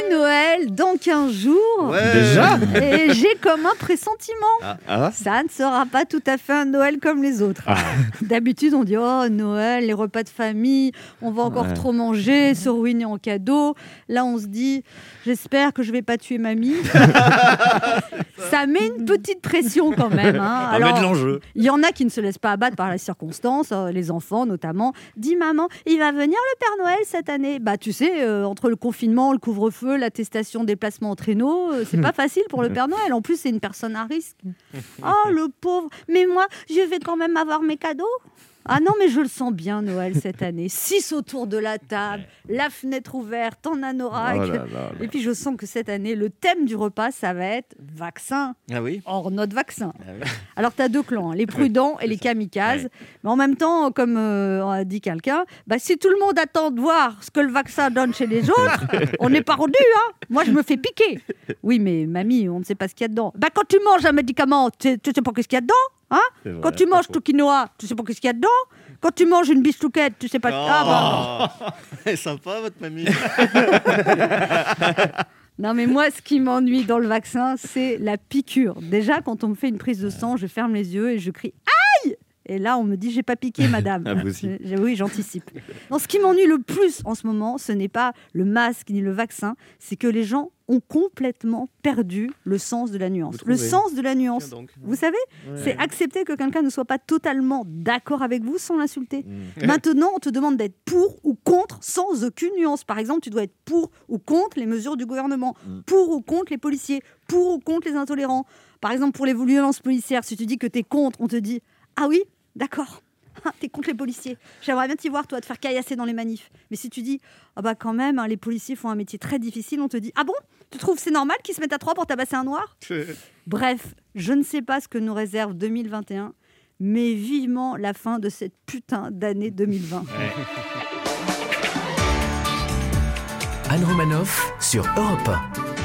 c'est Noël dans 15 jours. Ouais. Déjà Et j'ai comme un pressentiment. Ah. Ah, Ça ne sera pas tout à fait un Noël comme les autres. Ah. D'habitude, on dit Oh, Noël, les repas de famille, on va encore Ouais. trop manger, se ruiner en cadeau. Là, on se dit J'espère que je vais pas tuer mamie. Ça met une petite pression quand même. hein. Alors, de l'enjeu. il y en a qui ne se laissent pas abattre par la circonstance, euh, les enfants notamment. Dis maman, il va venir le Père Noël cette année? Bah tu sais, euh, entre le confinement, le couvre-feu, l'attestation déplacement en traîneau, euh, c'est pas facile pour le Père Noël. En plus, c'est une personne à risque. Oh le pauvre. Mais moi, je vais quand même avoir mes cadeaux. Ah non, mais je le sens bien, Noël, cette année. Six autour de la table, la fenêtre ouverte, en anorak. Oh là là là. Et puis, je sens que cette année, le thème du repas, ça va être vaccin. Ah oui Or, notre vaccin. Ah oui. Alors, tu as deux clans, hein, les prudents et les kamikazes. Ouais. Mais en même temps, comme euh, a dit quelqu'un, bah, si tout le monde attend de voir ce que le vaccin donne chez les autres, on n'est pas rendu. Hein Moi, je me fais piquer. Oui, mais mamie, on ne sait pas ce qu'il y a dedans. Bah, quand tu manges un médicament, tu tu sais pas ce qu'il y a dedans? Hein vrai, quand tu manges tout quinoa, tu sais pas ce qu'il y a dedans. Quand tu manges une bichouquette, tu sais pas. Ah, bah. Oh. Elle est sympa votre mamie. Non, mais moi, ce qui m'ennuie dans le vaccin, c'est la piqûre. Déjà, quand on me fait une prise de sang, je ferme les yeux et je crie Et là, on me dit J'ai pas piqué, madame. Ah, vous oui, j'anticipe. Non, ce qui m'ennuie le plus en ce moment, ce n'est pas le masque ni le vaccin, c'est que les gens ont complètement perdu le sens de la nuance. Vous Le trouvez sens de la nuance. Donc. Vous savez, c'est accepter que quelqu'un ne soit pas totalement d'accord avec vous sans l'insulter. Mm. Maintenant, on te demande d'être pour ou contre sans aucune nuance. Par exemple, tu dois être pour ou contre les mesures du gouvernement, Mm. pour ou contre les policiers, pour ou contre les intolérants. Par exemple, pour les violences policières, si tu dis que tu es contre, on te dit Ah oui, d'accord. Ah, T'es contre les policiers. J'aimerais bien t'y voir, toi, te faire caillasser dans les manifs. Mais si tu dis, ah bah quand même, hein, les policiers font un métier très difficile, on te dit, ah bon? Tu trouves c'est normal qu'ils se mettent à trois pour tabasser un noir? Bref, je ne sais pas ce que nous réserve 2021, mais vivement la fin de cette putain d'année 2020. Anne Romanoff sur Europe 1.